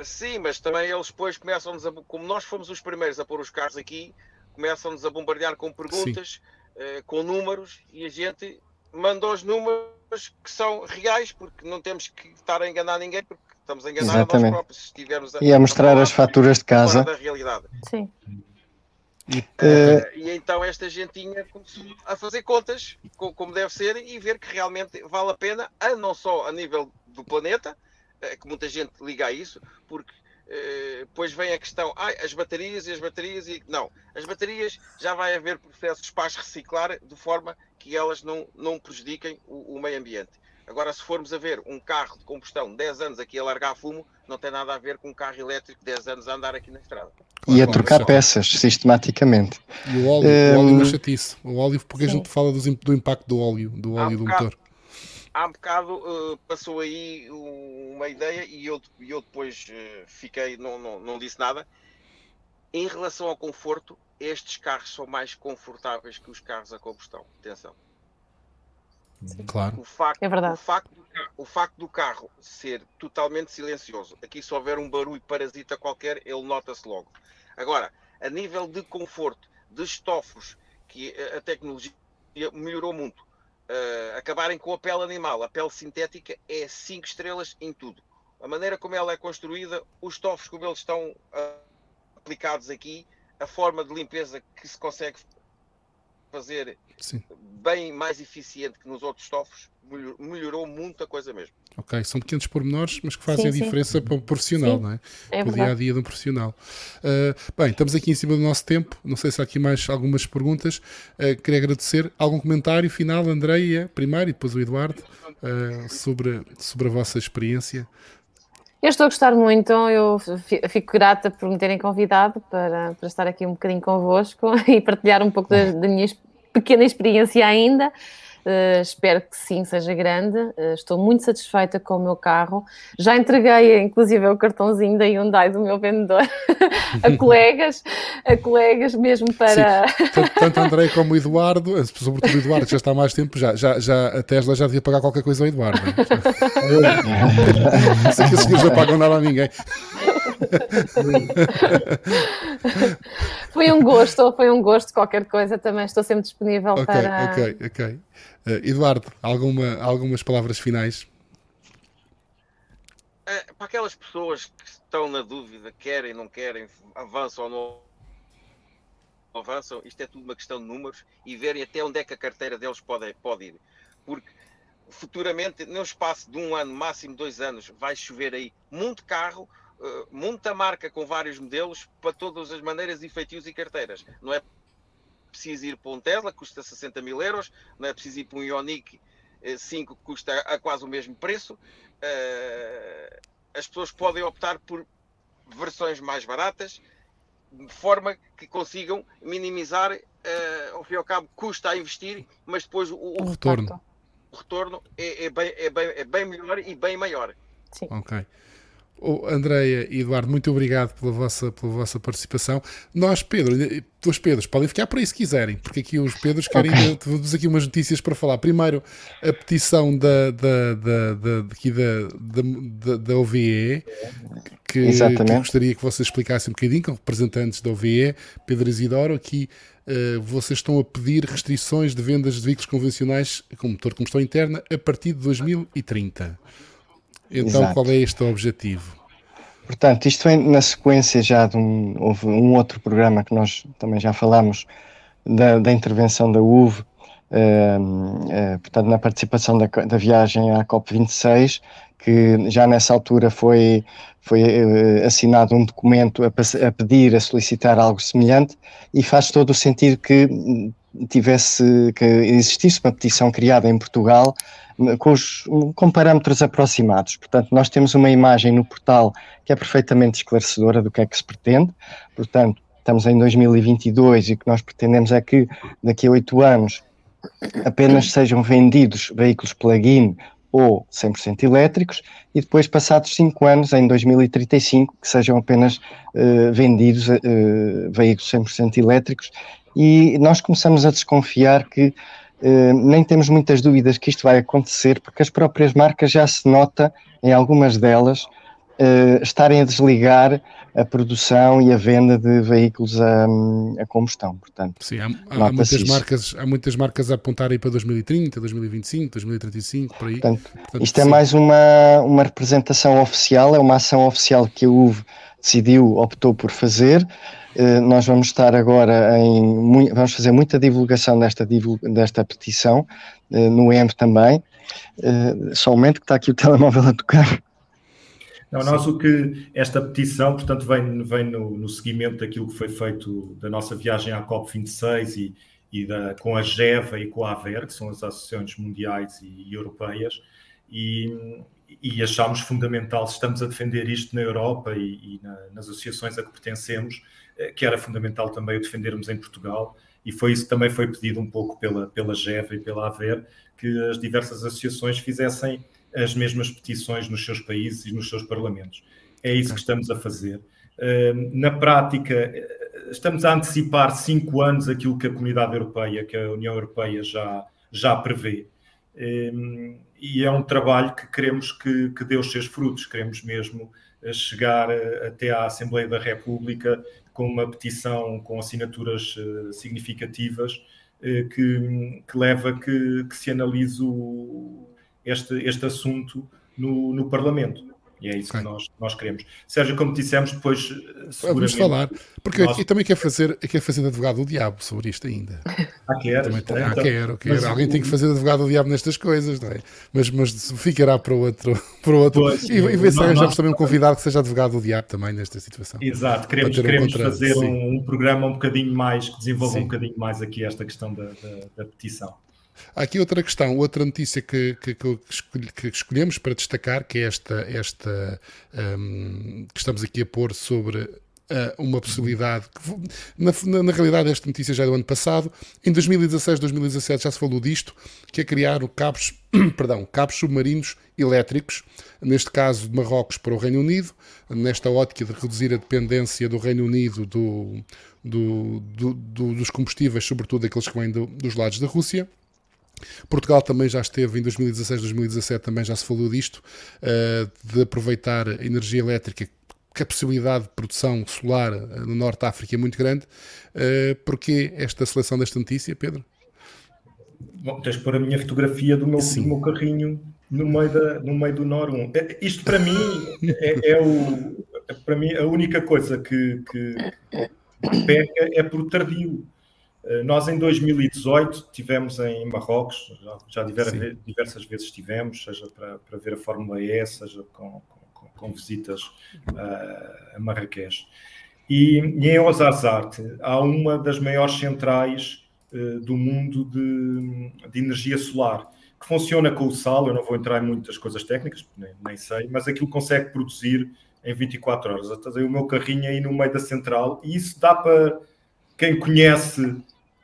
sim, mas também eles depois começam-nos a, como nós fomos os primeiros a pôr os carros aqui, começam-nos a bombardear com perguntas, uh, com números, e a gente manda os números que são reais, porque não temos que estar a enganar ninguém, porque estamos a enganar Exatamente. a nós próprios. Se estivermos a, e a mostrar a as faturas de casa. Da realidade. Sim. E, uh, e, então esta gentinha começou a fazer contas, como deve ser, e ver que realmente vale a pena, a não só a nível do planeta, uh, que muita gente liga a isso, porque depois vem a questão, ah, as baterias e as baterias, e não, as baterias já vai haver processos para as reciclar de forma que elas não, não prejudiquem o, o, meio ambiente. Agora, se formos a ver um carro de combustão 10 anos aqui a largar fumo, não tem nada a ver com um carro elétrico 10 anos a andar aqui na estrada. E a trocar peças, sistematicamente. E o óleo, um... o óleo é chatice. O óleo, porque Sim. a gente fala do impacto do óleo, do óleo um do bocado, motor. Há um bocado uh, passou aí uma ideia e eu, eu depois uh, fiquei, não, não, não disse nada. Em relação ao conforto, estes carros são mais confortáveis que os carros a combustão. Atenção. Claro. O facto, é verdade. O facto, do, o facto do carro ser totalmente silencioso, aqui se houver um barulho parasita qualquer, ele nota-se logo. Agora, a nível de conforto, de estofos, que a tecnologia melhorou muito, uh, acabarem com a pele animal, a pele sintética é 5 estrelas em tudo. A maneira como ela é construída, os estofos como eles estão uh, aplicados aqui, a forma de limpeza que se consegue fazer Sim. bem mais eficiente que nos outros estofos, melhorou muito a coisa mesmo. Ok, são pequenos pormenores, mas que fazem sim, a diferença sim. para o profissional, sim, não é? é para o dia a dia de um profissional. Uh, bem, estamos aqui em cima do nosso tempo. Não sei se há aqui mais algumas perguntas. Uh, queria agradecer. Algum comentário final, Andreia, primeiro, e depois o Eduardo, uh, sobre, sobre a vossa experiência? Eu estou a gostar muito, eu fico grata por me terem convidado para, para estar aqui um bocadinho convosco (laughs) e partilhar um pouco da, da minha pequena experiência ainda. Uh, espero que sim, seja grande. Uh, estou muito satisfeita com o meu carro. Já entreguei, inclusive, o cartãozinho da Hyundai do meu vendedor (laughs) a colegas, a colegas mesmo para. Tanto, tanto André como o Eduardo, eh, sobretudo o Eduardo, já está há mais tempo, já, já, já, a Tesla já devia pagar qualquer coisa ao Eduardo. Não (laughs) sei que os senhores não pagam nada a ninguém. (laughs) foi um gosto, foi um gosto, qualquer coisa também estou sempre disponível okay, para. Ok, ok. Uh, Eduardo, alguma, algumas palavras finais? Uh, para aquelas pessoas que estão na dúvida, querem, não querem, avançam ou não avançam, isto é tudo uma questão de números e verem até onde é que a carteira deles pode, pode ir. Porque futuramente, no espaço de um ano, máximo dois anos, vai chover aí muito carro, uh, muita marca com vários modelos para todas as maneiras e feitios e carteiras. Não é preciso ir para um Tesla, que custa 60 mil euros, não é preciso ir para um Ioniq 5, que custa a quase o mesmo preço. Uh, as pessoas podem optar por versões mais baratas, de forma que consigam minimizar, uh, ao fim e ao cabo, custa a investir, mas depois o, o, o retorno, o retorno é, é, bem, é, bem, é bem melhor e bem maior. Sim. Ok. Oh, Andreia e Eduardo, muito obrigado pela vossa, pela vossa participação. Nós, Pedro, dois Pedros, podem ficar por aí se quiserem, porque aqui os Pedros querem. Okay. Temos aqui umas notícias para falar. Primeiro, a petição da, da, da, da, daqui da, da, da OVE, que, que, gostaria que vocês explicassem um bocadinho, com representantes da OVE, Pedro Isidoro, aqui. Uh, vocês estão a pedir restrições de vendas de veículos convencionais com motor de combustão interna a partir de 2030. Então, Exato. qual é este objetivo? Portanto, isto vem na sequência já de um, houve um outro programa que nós também já falámos da, da intervenção da UV, portanto, na participação da, da viagem à COP26, que já nessa altura foi, foi uh, assinado um documento a, a, pedir, a solicitar algo semelhante, e faz todo o sentido que tivesse, que existisse uma petição criada em Portugal com, os, com parâmetros aproximados. Portanto, nós temos uma imagem no portal que é perfeitamente esclarecedora do que é que se pretende. Portanto, estamos em 2022 e o que nós pretendemos é que daqui a oito anos apenas sejam vendidos veículos plug-in ou 100% elétricos e depois, passados cinco anos, em 2035, que sejam apenas uh, vendidos uh, veículos 100% elétricos. E nós começamos a desconfiar que Uh, nem temos muitas dúvidas que isto vai acontecer, porque as próprias marcas já se nota, em algumas delas, uh, estarem a desligar a produção e a venda de veículos a, a combustão. Portanto, Sim, há, há muitas marcas, há muitas marcas a apontarem para 2030, 2025, 2035, por aí. Portanto, Portanto isto é sim. mais uma, uma representação oficial, é uma ação oficial que a UV decidiu, optou por fazer. Eh, nós vamos estar agora em. Vamos fazer muita divulgação desta, desta petição, eh, no EMP também. Eh, só um momento que está aqui o telemóvel a tocar. Não, nós o que esta petição, portanto, vem, vem no, no seguimento daquilo que foi feito da nossa viagem à COP26 e, e da, com a GEVA e com a AVER, que são as associações mundiais e, e europeias, e, e achámos fundamental, se estamos a defender isto na Europa e, e na, nas associações a que pertencemos, eh, que era fundamental também o defendermos em Portugal, e foi isso que também foi pedido um pouco pela, pela GEV e pela AVER, que as diversas associações fizessem as mesmas petições nos seus países e nos seus parlamentos. É isso que estamos a fazer. Ehm, na prática, eh, estamos a antecipar cinco anos aquilo que a comunidade europeia, que a União Europeia já, já prevê. Ehm, e é um trabalho que queremos que, que dê os seus frutos, queremos mesmo eh, chegar até à Assembleia da República com uma petição com assinaturas uh, significativas que, que, leva que, que se analise o, este, este assunto no, no Parlamento. E é isso okay. que nós, nós queremos. Sérgio, como dissemos, depois. Vamos falar, porque nós... eu também quero fazer, quero fazer de advogado do diabo sobre isto ainda. Ah, queres? Também, então, ah, quero, quero. Mas, Alguém tem que fazer de advogado do diabo nestas coisas, não é? Mas, mas ficará para outro. (laughs) Para outro. Pois, e, e ver se arranjamos também um convidado que seja advogado do diabo também nesta situação. Exato, queremos, queremos um fazer um, um, programa um bocadinho mais, que desenvolva sim. um bocadinho mais aqui esta questão da, da, da petição. Há aqui outra questão, outra notícia que, que, que escolhemos para destacar, que é esta, esta um, que estamos aqui a pôr sobre uh, uma possibilidade. Na, na, na, realidade, esta notícia já é do ano passado. Em 2016, 2017 já se falou disto, que é criar cabos, (coughs) perdão, cabos submarinos elétricos, neste caso de Marrocos para o Reino Unido, nesta ótica de reduzir a dependência do Reino Unido do, do, do, do dos combustíveis, sobretudo aqueles que vêm dos lados da Rússia. Portugal também já esteve em 2016, 2017, também já se falou disto, uh, de aproveitar a energia elétrica, que a possibilidade de produção solar eh, no Norte da África é muito grande. Uh, porquê esta seleção desta notícia, Pedro? Bom, tens de pôr a minha fotografia do meu, do meu carrinho no meio, da, no meio do NOR 1. Isto para mim é, é o, para mim a única coisa que, que, peca é por tardio eh, nós, em 2018, tivemos em Marrocos, já, já diversas vezes estivemos, seja para, para, ver a Fórmula E, seja com, com, com visitas uh, a Marrakech. E, e em Osasarte há uma das maiores centrais uh, do mundo de, de, energia solar, que funciona com o sal. Eu não vou entrar em muitas coisas técnicas, nem, nem sei, mas aquilo consegue produzir em 24 horas. Até o meu carrinho aí no meio da central, e isso dá para quem conhece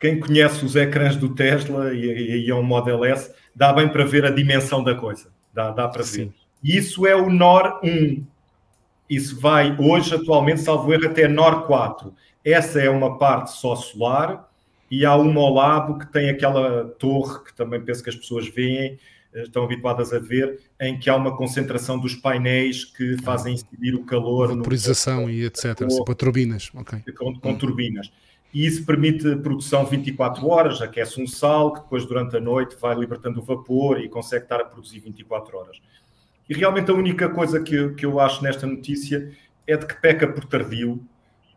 quem conhece os ecrãs do Tesla e, e é um Model S, dá bem para ver a dimensão da coisa. Dá, dá para Sim. ver. E isso é o NOR 1. Isso vai hoje, atualmente, salvo erro, até NOR 4. Essa é uma parte só solar e há uma ao lado que tem aquela torre que também penso que as pessoas veem, eh, estão habituadas a ver, em que há uma concentração dos painéis que fazem incidir o calor. Vaporização no... e etc. Com turbinas. Okay. Com, com turbinas e isso permite produção 24 horas, aquece um sal que depois durante a noite vai libertando o vapor e consegue estar a produzir 24 horas. E realmente a única coisa que que eu acho nesta notícia é de que peca por tardio,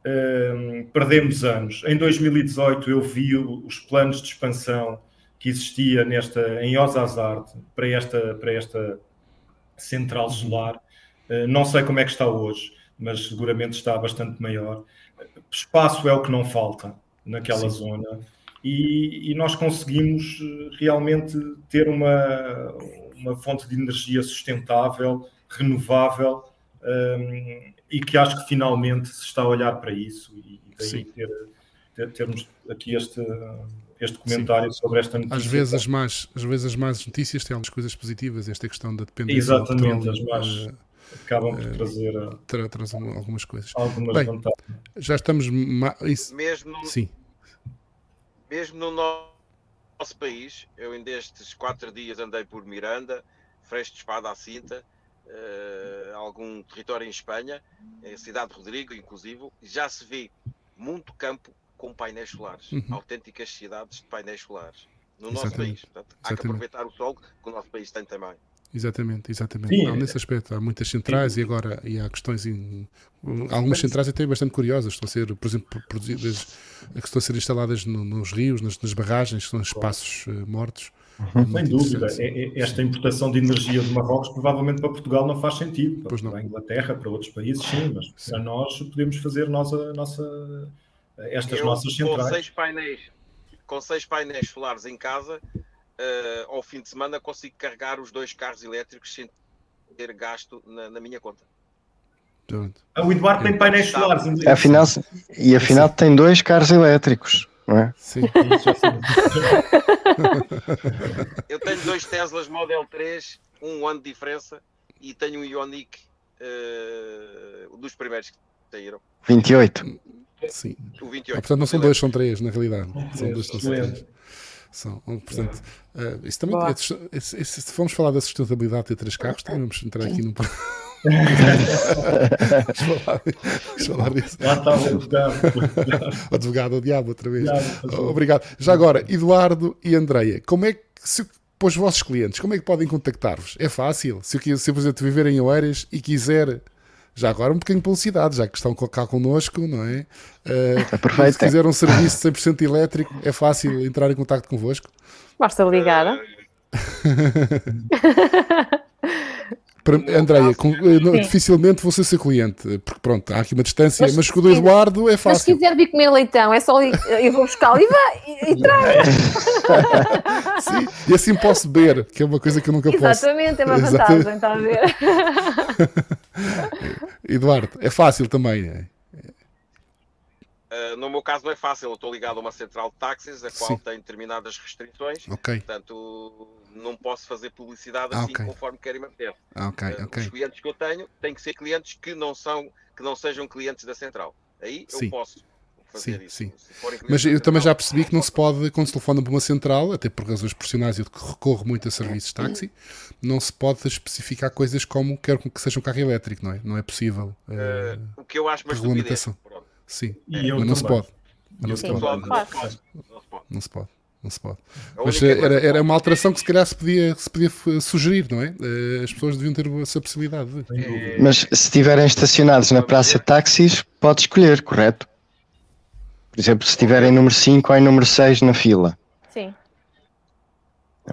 um, perdemos anos. Em 2018 eu vi os planos de expansão que existia nesta, em Osasarte para esta, para esta central solar. Uh, não sei como é que está hoje, mas seguramente está bastante maior espaço é o que não falta naquela Sim. zona e, e, nós conseguimos eh, realmente ter uma, uma fonte de energia sustentável, renovável um, ehm, e que acho que finalmente se está a olhar para isso e daí ter, ter, termos aqui este, este comentário Sim. sobre esta notícia. Às vezes, as más, às vezes as más notícias têm algumas coisas positivas, esta questão da dependência Exatamente, petróleo, as más. Acabam por eh, trazer uh, tra traz algumas coisas. Algumas Bem, vantagens. Já estamos. Isso... Mesmo, no, Sim. mesmo no nosso país, eu em destes quatro dias andei por Miranda, Freixo de Espada à Cinta, uh, algum território em Espanha, em Cidade de Rodrigo, inclusive, já se vê muito campo com painéis solares, uhum. autênticas cidades de painéis solares no Exatamente. nosso país. Portanto, há Exatamente. que aproveitar o sol que o nosso país tem também. Exatamente, exatamente. Sim, não, nesse aspecto há muitas centrais sim. e agora e há questões em, algumas centrais até bastante curiosas, estão a ser, por exemplo, produzidas que estão a ser instaladas no, nos rios, nas, nas, barragens, que são espaços uh, mortos. Uhum. Sem dúvida, é, é, esta importação de energia de Marrocos provavelmente para Portugal não faz sentido. Para, para a Inglaterra, para outros países, sim, mas sim. para nós podemos fazer nossa, nossa, estas Eu, nossas centrais. Com seis painéis, com seis painéis solares em casa, uh, ao fim de semana consigo carregar os dois carros elétricos sem ter gasto na, na minha conta. Ah, o Eduardo tem painéis solares. Afinal, e afinal tem dois carros elétricos, não é? Sim. (laughs) Eu tenho dois Teslas Model 3, um ano de diferença, e tenho um Ioniq uh, dos primeiros que saíram. 28. Sim. O 28. Ah, portanto, não são dois, são três, na realidade. São dois, são três. São, portanto, uh, isso também, é, se, se formos falar da sustentabilidade de ter três carros, também vamos entrar aqui num. (laughs) falar, vamos falar disso. Lá está o advogado. (laughs) o advogado, o diabo, outra vez. Diabo, Obrigado. Já agora, Eduardo e Andreia, como é que se para os vossos clientes, como é que podem contactar-vos? É fácil. Se eu, se eu, por exemplo, viver em Oeiras e quiser já agora um bocadinho de publicidade, já que estão cá connosco, não é? (laughs) Uh, se quiser um serviço 100% elétrico, é fácil entrar em contato convosco. Basta ligar. (laughs) Andréia, eh, dificilmente vou ser seu cliente, porque pronto, há aqui uma distância, mas, mas com o do Eduardo é fácil. Mas se quiser vir comer leitão, é só eu vou buscar e vai e, e traz. (laughs) Sim, e assim posso beber, que é uma coisa que eu nunca posso. Exatamente, é uma vantagem, está a ver? Eduardo, é fácil também. É? Uh, no meu caso não é fácil, eu estou ligado a uma central de táxis, a qual Sim. tem determinadas restrições, okay. portanto não posso fazer publicidade ah, assim okay. conforme querem manter. Ah, okay, uh, Os clientes que eu tenho têm que ser clientes que não, são, que não sejam clientes da central. Aí sim. eu posso fazer sim, isso. Sim. Mas eu também já percebi que não se pode, quando se telefona para uma central, até por razões profissionais, eu recorro muito a serviços de táxi, não se pode especificar coisas como quero que seja um carro elétrico, não é? Não é possível. Uh, o que eu acho mais regulamentação. Sim, é. mas não se pode. Mas não se pode. Não se pode. Não se pode. Mas eh, era, era uma alteração que se calhar se podia, se podia sugerir, não é? As pessoas deviam ter essa possibilidade. De... Mas se estiverem estacionados na praça de táxis, pode escolher, correto? Por exemplo, se estiverem número 5 ou em número 6 na fila. Sim.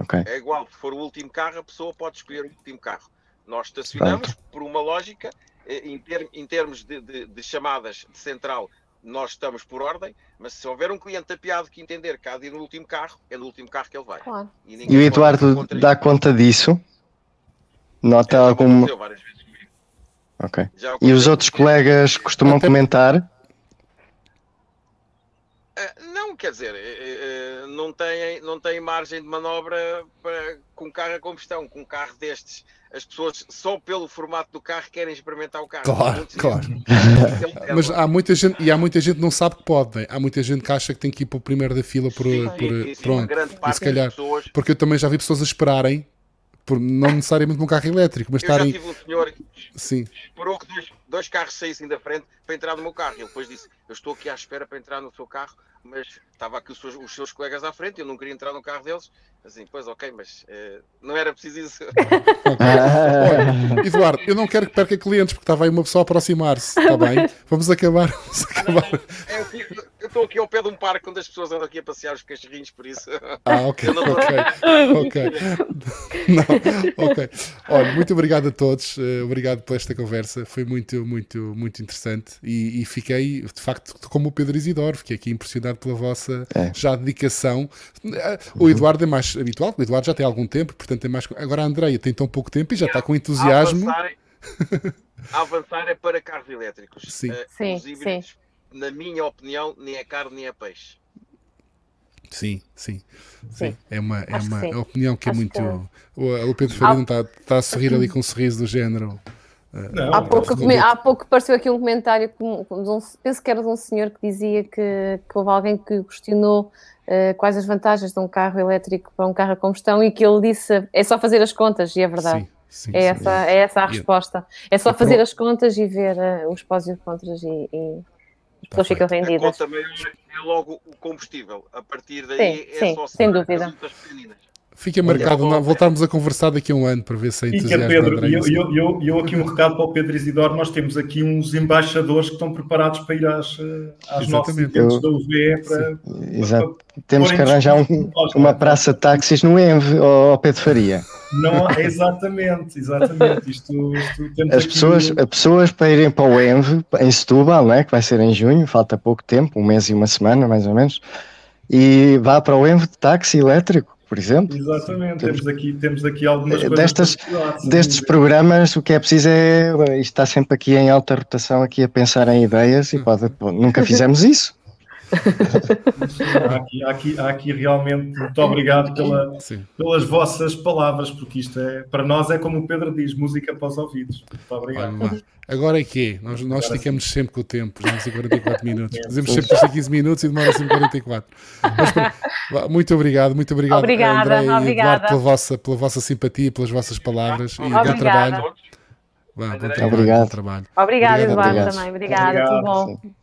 Okay. É igual, se for o último carro, a pessoa pode escolher o último carro. Nós estacionamos Pronto. por uma lógica eh, em, ter, em termos de, de, de, chamadas de central, nós estamos por ordem, mas se houver um cliente tapeado que entender que há de ir no último carro, é no último carro que ele vai. Claro. E, e o Eduardo dá conta disso? Nota é, algum. Ok. E os outros colegas costumam Até... comentar? Uh, não, quer dizer, uh, uh, não, tem, não tem margem de manobra para, com carro a combustão, com um carro destes as pessoas só pelo formato do carro querem experimentar o carro. Claro, claro. Mas há muita gente, e há muita gente que não sabe que pode, né? há muita gente que acha que tem que ir para o primeiro da fila por, sim, por, sim, pronto. E se calhar, pessoas... porque eu também já vi pessoas a esperarem por não necessariamente num carro elétrico, mas eu estarem. Já tive um senhor Sim. esperou que dois, dois carros saíssem da frente para entrar no meu carro. Ele depois disse: Eu estou aqui à espera para entrar no seu carro, mas estava aqui os seus, os seus colegas à frente, eu não queria entrar no carro deles. Assim, pois ok, mas uh, não era preciso isso. Olha, (laughs) Eduardo, eu não quero que perca clientes porque estava aí uma pessoa a aproximar-se, está (laughs) bem? Vamos acabar. Vamos acabar. Não, é, eu estou aqui ao pé de um parque onde as pessoas andam aqui a passear os cachorrinhos, por isso. Ah, ok, (laughs) não... ok. (laughs) ok. (laughs) Não, ok. Olha, muito obrigado a todos, uh, obrigado por esta conversa, foi muito, muito, muito interessante e, e, fiquei, de facto, como o Pedro Isidoro, fiquei aqui impressionado pela vossa é. já dedicação. Eh, o Eduardo é mais habitual, o Eduardo já tem algum tempo, portanto é mais. Agora a Andreia tem tão pouco tempo e já está com entusiasmo. A avançar, a avançar é para carros elétricos. Sim. Uh, sim, sim na minha opinião, nem é carne nem é peixe. Sim, sim, sim. É uma, é uma opinião que é Acho muito. Que... O, Pedro Faria está, está a sorrir ali com um sorriso do género. Não, há, pouco, há pouco apareceu aqui um comentário, que, um, penso que era de um senhor que dizia que, que houve alguém que questionou uh, quais as vantagens de um carro elétrico para um carro a combustão e que ele disse é só fazer as contas, e é verdade. Sim, sim, é, essa, é essa a resposta. É só fazer as contas e ver uh, os pós e contras e, e pessoas ficam rendidas. A conta maior é logo o combustível. A partir daí sim, é sim, só sem dúvida. Fica marcado não, voltarmos a conversar daqui a um ano para ver se é entusiasmo. Pedro, eu, eu, eu, eu, aqui um recado para o Pedro Isidoro, nós temos aqui uns embaixadores que estão preparados para ir às, às nossas eventos da UVE para, Exato. Para, temos que arranjar um, uma praça de táxis no ENVE, ou Pedro Faria. Não, exatamente, exatamente. Isto, isto as, pessoas, as pessoas para irem para o ENVE, em Setúbal, né, que vai ser em junho, falta pouco tempo, um mês e uma semana mais ou menos, e vá para o ENVE de táxi elétrico por exemplo. Exatamente, temos, temos aqui, temos aqui algumas destas, coisas. Destes programas, o que é preciso é. Isto está sempre aqui em alta rotação, aqui a pensar em ideias e pode, nunca (laughs) fizemos isso há, aqui, há, aqui, há aqui realmente muito obrigado pela, pelas vossas palavras, porque isto é para nós é como o Pedro diz, música para os ouvidos. Muito obrigado. Agora é que Nós, nós esticamos sempre com o tempo, já em 44 minutos. Dizemos sempre que 15 minutos e demora sempre 44. Mas, muito obrigado, muito obrigado, obrigada, André e Eduardo, pela vossa, pela vossa simpatia, pelas vossas palavras e bom trabalho. Bom trabalho, obrigado. Bom trabalho. Obrigado, Eduardo, também. Obrigada, tudo bom. Sim.